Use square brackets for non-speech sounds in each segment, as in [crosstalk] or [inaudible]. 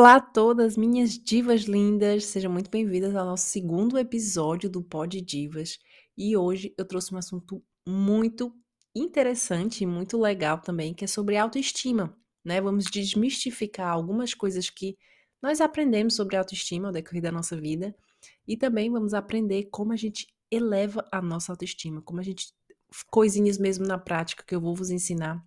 Olá a todas, minhas divas lindas! Sejam muito bem-vindas ao nosso segundo episódio do Pod Divas. E hoje eu trouxe um assunto muito interessante e muito legal também, que é sobre autoestima, né? Vamos desmistificar algumas coisas que nós aprendemos sobre autoestima ao decorrer da nossa vida e também vamos aprender como a gente eleva a nossa autoestima, como a gente coisinhas mesmo na prática que eu vou vos ensinar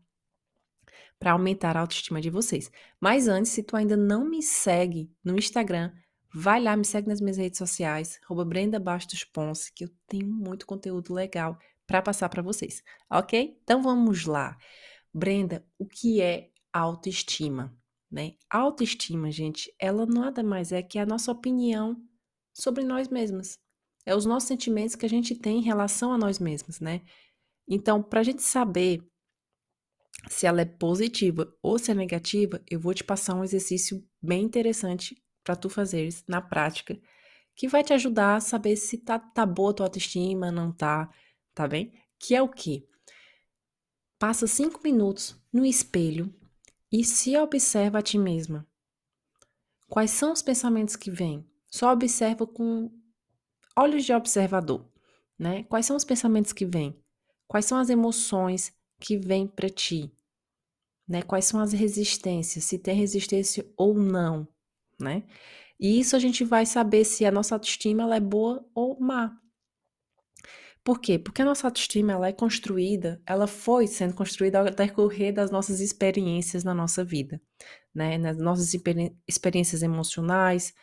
para aumentar a autoestima de vocês. Mas antes, se tu ainda não me segue no Instagram, vai lá, me segue nas minhas redes sociais, Brenda Bastos Ponce, que eu tenho muito conteúdo legal para passar para vocês, ok? Então vamos lá. Brenda, o que é autoestima? Né? Autoestima, gente, ela nada mais é que a nossa opinião sobre nós mesmas. É os nossos sentimentos que a gente tem em relação a nós mesmos, né? Então, para a gente saber se ela é positiva ou se é negativa, eu vou te passar um exercício bem interessante para tu fazeres na prática, que vai te ajudar a saber se tá, tá boa a tua autoestima, não tá, tá bem? Que é o quê? Passa cinco minutos no espelho e se observa a ti mesma. Quais são os pensamentos que vêm? Só observa com olhos de observador, né? Quais são os pensamentos que vêm? Quais são as emoções que vem para ti, né? Quais são as resistências, se tem resistência ou não, né? E isso a gente vai saber se a nossa autoestima ela é boa ou má. Por quê? Porque a nossa autoestima ela é construída, ela foi sendo construída ao decorrer das nossas experiências na nossa vida, né? Nas nossas experiências emocionais,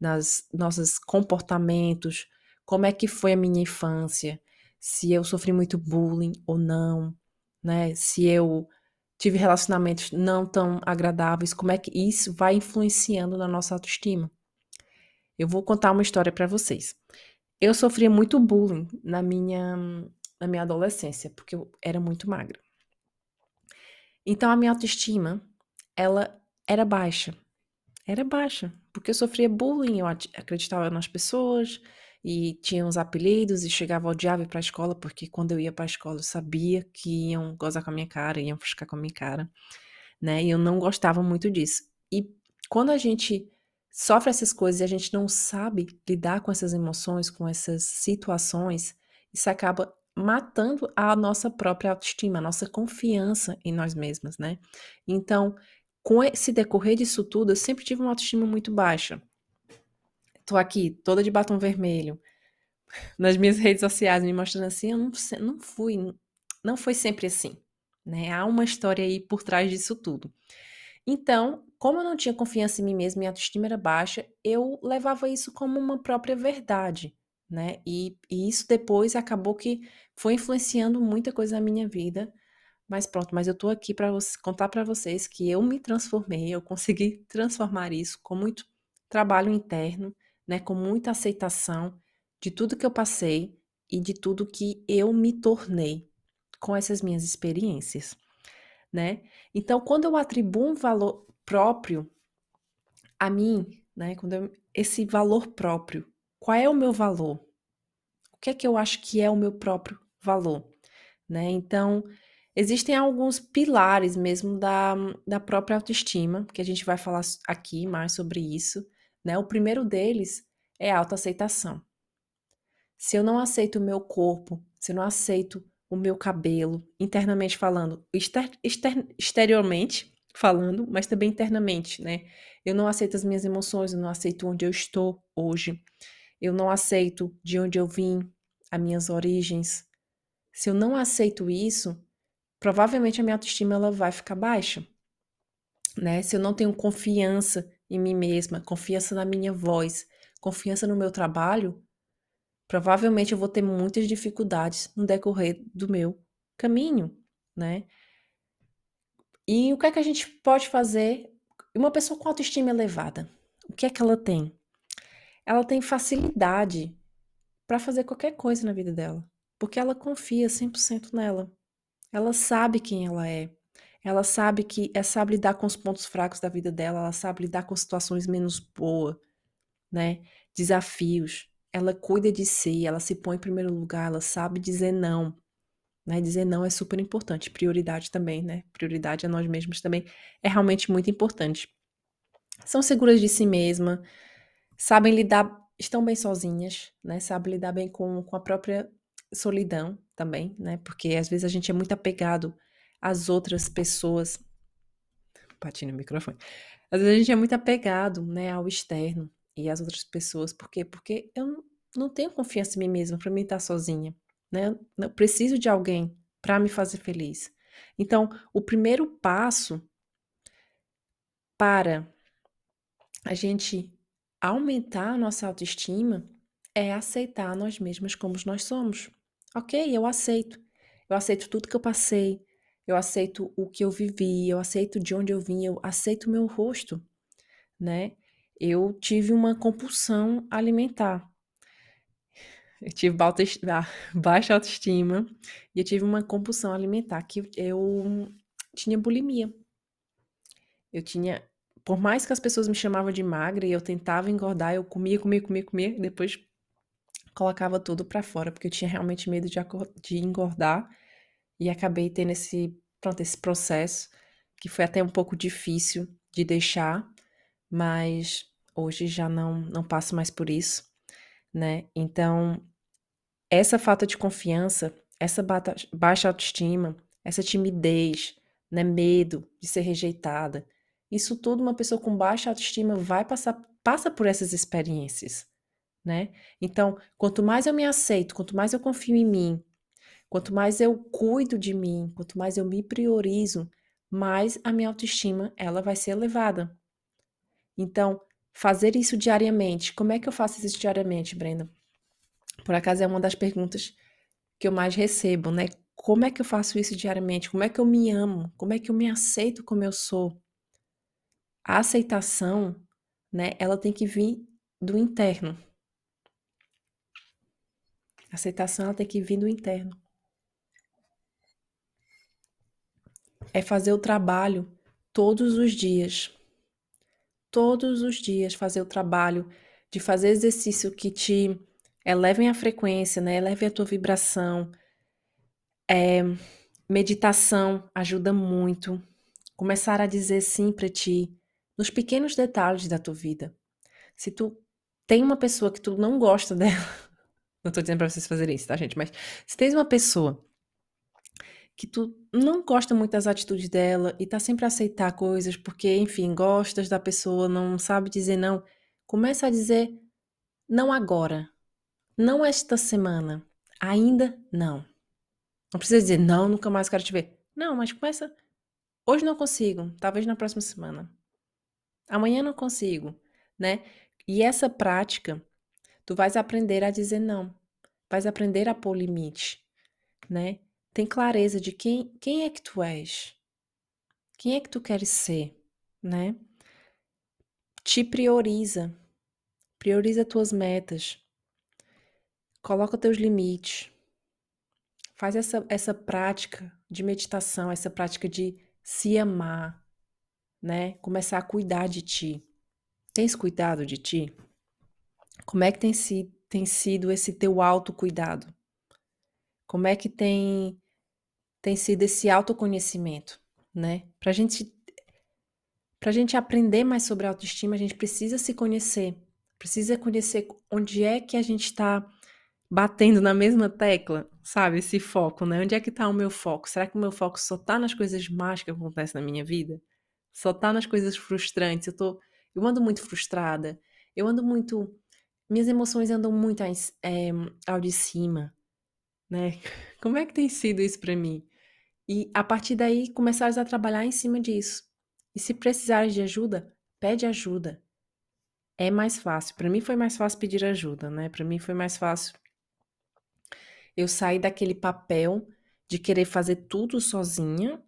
nas nossos comportamentos, como é que foi a minha infância, se eu sofri muito bullying ou não, né? Se eu tive relacionamentos não tão agradáveis, como é que isso vai influenciando na nossa autoestima? Eu vou contar uma história para vocês. Eu sofria muito bullying na minha na minha adolescência, porque eu era muito magra. Então a minha autoestima, ela era baixa. Era baixa, porque eu sofria bullying, eu acreditava nas pessoas, e tinha uns apelidos e chegava odiava ir para a escola, porque quando eu ia para a escola eu sabia que iam gozar com a minha cara, iam ficar com a minha cara, né? E eu não gostava muito disso. E quando a gente sofre essas coisas e a gente não sabe lidar com essas emoções, com essas situações, isso acaba matando a nossa própria autoestima, a nossa confiança em nós mesmas, né? Então, com esse decorrer disso tudo, eu sempre tive uma autoestima muito baixa tô aqui toda de batom vermelho nas minhas redes sociais me mostrando assim, eu não, não fui, não foi sempre assim, né? Há uma história aí por trás disso tudo. Então, como eu não tinha confiança em mim mesma, minha autoestima era baixa, eu levava isso como uma própria verdade, né? E, e isso depois acabou que foi influenciando muita coisa na minha vida. Mas pronto, mas eu tô aqui para contar para vocês que eu me transformei, eu consegui [laughs] transformar isso com muito trabalho interno né, com muita aceitação de tudo que eu passei e de tudo que eu me tornei com essas minhas experiências, né? Então, quando eu atribuo um valor próprio a mim, né, quando eu, esse valor próprio, qual é o meu valor? O que é que eu acho que é o meu próprio valor, né? Então, existem alguns pilares mesmo da, da própria autoestima, que a gente vai falar aqui mais sobre isso, né? O primeiro deles é a autoaceitação. Se eu não aceito o meu corpo, se eu não aceito o meu cabelo, internamente falando, exter exter exteriormente falando, mas também internamente, né? Eu não aceito as minhas emoções, eu não aceito onde eu estou hoje, eu não aceito de onde eu vim, as minhas origens. Se eu não aceito isso, provavelmente a minha autoestima ela vai ficar baixa, né? Se eu não tenho confiança em mim mesma, confiança na minha voz, confiança no meu trabalho, provavelmente eu vou ter muitas dificuldades no decorrer do meu caminho, né? E o que é que a gente pode fazer? Uma pessoa com autoestima elevada, o que é que ela tem? Ela tem facilidade para fazer qualquer coisa na vida dela, porque ela confia 100% nela. Ela sabe quem ela é. Ela sabe que é sabe lidar com os pontos fracos da vida dela, ela sabe lidar com situações menos boas, né? Desafios. Ela cuida de si, ela se põe em primeiro lugar, ela sabe dizer não. Né? Dizer não é super importante. Prioridade também, né? Prioridade a nós mesmos também é realmente muito importante. são seguras de si mesma, sabem lidar, estão bem sozinhas, né? Sabem lidar bem com, com a própria solidão também, né? Porque às vezes a gente é muito apegado às outras pessoas. Bati no microfone. Às vezes a gente é muito apegado, né, ao externo e às outras pessoas. Por quê? Porque eu não tenho confiança em mim mesma para mim estar sozinha, né? Eu preciso de alguém para me fazer feliz. Então, o primeiro passo para a gente aumentar a nossa autoestima é aceitar nós mesmas como nós somos. Ok, eu aceito. Eu aceito tudo que eu passei. Eu aceito o que eu vivi. Eu aceito de onde eu vim. Eu aceito o meu rosto, né? Eu tive uma compulsão alimentar. Eu tive [laughs] baixa autoestima e eu tive uma compulsão alimentar que eu tinha bulimia. Eu tinha, por mais que as pessoas me chamavam de magra e eu tentava engordar, eu comia, comia, comia, comia, e depois colocava tudo para fora, porque eu tinha realmente medo de, de engordar e acabei tendo esse, pronto, esse processo que foi até um pouco difícil de deixar, mas hoje já não não passo mais por isso, né? Então, essa falta de confiança, essa baixa autoestima, essa timidez, né, medo de ser rejeitada, isso tudo uma pessoa com baixa autoestima vai passar passa por essas experiências né? Então, quanto mais eu me aceito, quanto mais eu confio em mim, quanto mais eu cuido de mim, quanto mais eu me priorizo, mais a minha autoestima ela vai ser elevada. Então, fazer isso diariamente. Como é que eu faço isso diariamente, Brenda? Por acaso é uma das perguntas que eu mais recebo, né? Como é que eu faço isso diariamente? Como é que eu me amo? Como é que eu me aceito como eu sou? A aceitação, né, ela tem que vir do interno. A aceitação ela tem que vir do interno. É fazer o trabalho todos os dias. Todos os dias fazer o trabalho de fazer exercício que te elevem a frequência, né? Eleve a tua vibração. É, meditação ajuda muito. Começar a dizer sim para ti nos pequenos detalhes da tua vida. Se tu tem uma pessoa que tu não gosta [laughs] dela, não tô dizendo pra vocês fazerem isso, tá, gente? Mas se tens uma pessoa que tu não gosta muito das atitudes dela e tá sempre a aceitar coisas porque, enfim, gostas da pessoa, não sabe dizer não, começa a dizer não agora, não esta semana, ainda não. Não precisa dizer não, nunca mais quero te ver. Não, mas começa. Hoje não consigo, talvez na próxima semana. Amanhã não consigo, né? E essa prática Tu vais aprender a dizer não. Vais aprender a pôr limite, né? Tem clareza de quem, quem é que tu és. Quem é que tu queres ser, né? Te prioriza. Prioriza tuas metas. Coloca teus limites. Faz essa, essa prática de meditação, essa prática de se amar, né? Começar a cuidar de ti. Tens cuidado de ti? Como é que tem, si, tem sido esse teu autocuidado? Como é que tem, tem sido esse autoconhecimento, né? Pra gente, pra gente aprender mais sobre autoestima, a gente precisa se conhecer. Precisa conhecer onde é que a gente está batendo na mesma tecla, sabe? Esse foco, né? Onde é que está o meu foco? Será que o meu foco só está nas coisas más que acontecem na minha vida? Só está nas coisas frustrantes? Eu tô, eu ando muito frustrada. Eu ando muito minhas emoções andam muito é, ao de cima, né? [laughs] Como é que tem sido isso para mim? E a partir daí começares a trabalhar em cima disso. E se precisares de ajuda, pede ajuda. É mais fácil. Para mim foi mais fácil pedir ajuda, né? Para mim foi mais fácil eu sair daquele papel de querer fazer tudo sozinha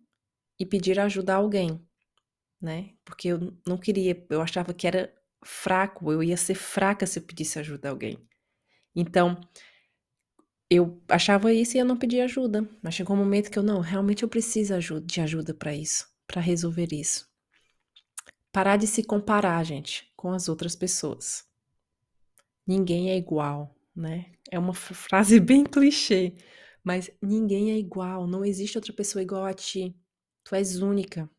e pedir ajuda a alguém, né? Porque eu não queria, eu achava que era fraco, eu ia ser fraca se eu pedisse ajuda a alguém. Então, eu achava isso e eu não pedia ajuda. Mas chegou um momento que eu, não, realmente eu preciso de ajuda para isso, para resolver isso. Parar de se comparar, gente, com as outras pessoas. Ninguém é igual, né? É uma frase [laughs] bem clichê, mas ninguém é igual, não existe outra pessoa igual a ti. Tu és única.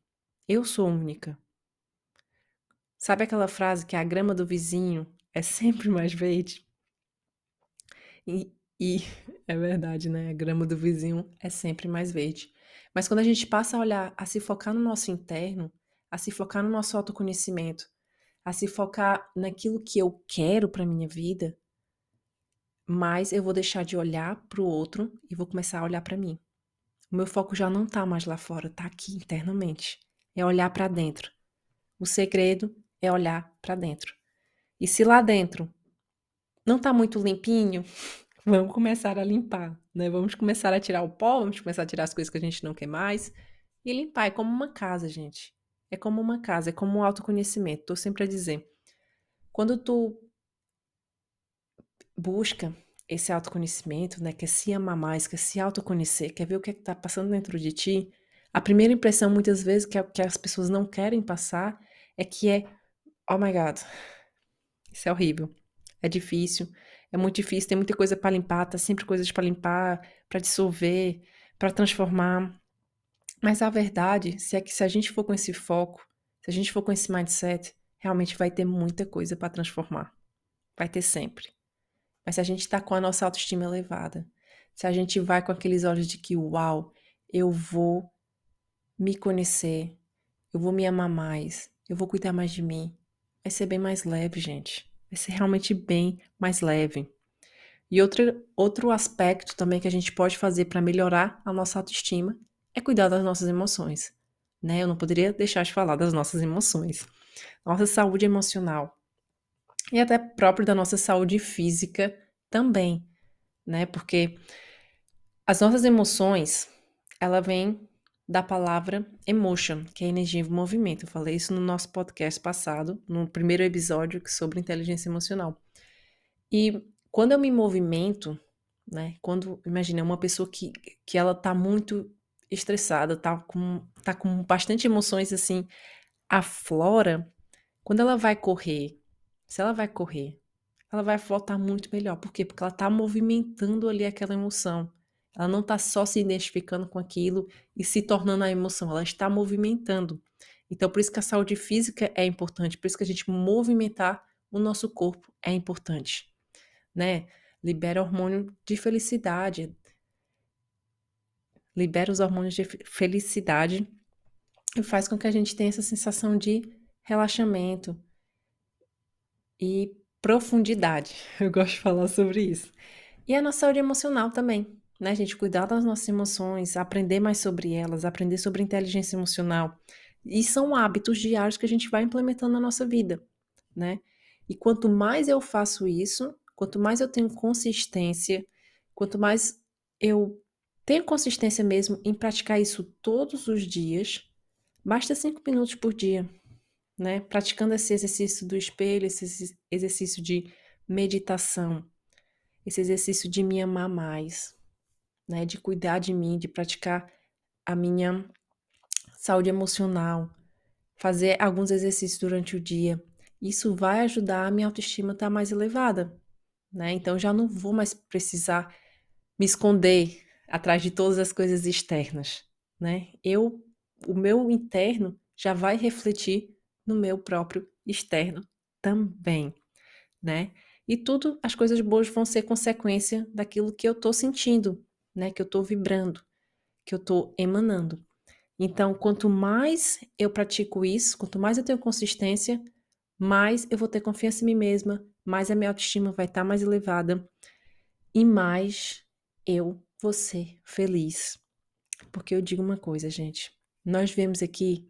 Eu sou única. Sabe aquela frase que a grama do vizinho é [laughs] sempre mais verde? E, e [laughs] é verdade, né? A grama do vizinho é sempre mais verde. Mas quando a gente passa a olhar, a se focar no nosso interno, a se focar no nosso autoconhecimento, a se focar naquilo que eu quero para minha vida, mais eu vou deixar de olhar para o outro e vou começar a olhar para mim. O meu foco já não tá mais lá fora, tá aqui internamente. É olhar para dentro. O segredo é olhar para dentro. E se lá dentro não tá muito limpinho, vamos começar a limpar, né? Vamos começar a tirar o pó, vamos começar a tirar as coisas que a gente não quer mais e limpar. É como uma casa, gente. É como uma casa, é como um autoconhecimento. Tô sempre a dizer. Quando tu busca esse autoconhecimento, né, quer se amar mais, quer se autoconhecer, quer ver o que é está passando dentro de ti, a primeira impressão, muitas vezes, que, que as pessoas não querem passar é que é, oh my God, isso é horrível, é difícil, é muito difícil, tem muita coisa para limpar, tá sempre coisas para limpar, para dissolver, para transformar. Mas a verdade se é que se a gente for com esse foco, se a gente for com esse mindset, realmente vai ter muita coisa para transformar. Vai ter sempre. Mas se a gente está com a nossa autoestima elevada, se a gente vai com aqueles olhos de que, uau, eu vou me conhecer, eu vou me amar mais, eu vou cuidar mais de mim, vai ser bem mais leve, gente. Vai ser realmente bem mais leve. E outro, outro aspecto também que a gente pode fazer para melhorar a nossa autoestima é cuidar das nossas emoções. Né? Eu não poderia deixar de falar das nossas emoções. Nossa saúde emocional e até próprio da nossa saúde física também, né? Porque as nossas emoções, ela vem da palavra emotion, que é energia em movimento. Eu falei isso no nosso podcast passado, no primeiro episódio sobre inteligência emocional. E quando eu me movimento, né? Quando, imagina, uma pessoa que, que ela tá muito estressada, tá com, tá com bastante emoções assim, aflora, quando ela vai correr, se ela vai correr, ela vai voltar muito melhor. Por quê? Porque ela está movimentando ali aquela emoção. Ela não está só se identificando com aquilo e se tornando a emoção, ela está movimentando. Então, por isso que a saúde física é importante, por isso que a gente movimentar o nosso corpo é importante, né? Libera hormônio de felicidade, libera os hormônios de felicidade e faz com que a gente tenha essa sensação de relaxamento, e profundidade. [laughs] Eu gosto de falar sobre isso. E a nossa saúde emocional também, né, gente? Cuidar das nossas emoções, aprender mais sobre elas, aprender sobre inteligência emocional. E são hábitos diários que a gente vai implementando na nossa vida, né? E quanto mais eu faço isso, quanto mais eu tenho consistência, quanto mais eu tenho consistência mesmo em praticar isso todos os dias, basta cinco minutos por dia, né? Praticando esse exercício do espelho, esse exercício de meditação, esse exercício de me amar mais, né? De cuidar de mim, de praticar a minha saúde emocional, fazer alguns exercícios durante o dia. Isso vai ajudar a minha autoestima a estar mais elevada, né? Então já não vou mais precisar me esconder atrás de todas as coisas externas, né? Eu, o meu interno já vai refletir no meu próprio externo também, né? E tudo, as coisas boas vão ser consequência daquilo que eu tô sentindo, né? Que eu tô vibrando, que eu tô emanando. Então, quanto mais eu pratico isso, quanto mais eu tenho consistência, mais eu vou ter confiança em mim mesma, mais a minha autoestima vai estar tá mais elevada e mais eu vou ser feliz. Porque eu digo uma coisa, gente, nós viemos aqui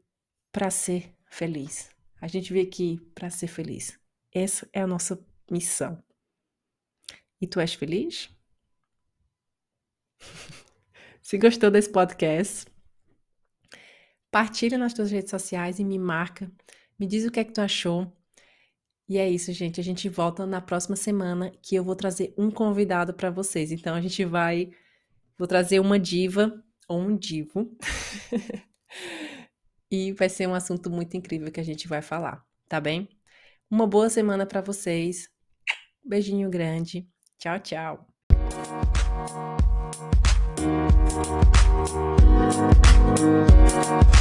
para ser feliz. A gente veio aqui para ser feliz. Essa é a nossa missão. E tu és feliz? [laughs] Se gostou desse podcast, partilha nas tuas redes sociais e me marca. Me diz o que é que tu achou. E é isso, gente. A gente volta na próxima semana que eu vou trazer um convidado para vocês. Então a gente vai vou trazer uma diva ou um divo [laughs] e vai ser um assunto muito incrível que a gente vai falar, tá bem? Uma boa semana para vocês. Beijinho grande. Tchau, tchau. Thank you.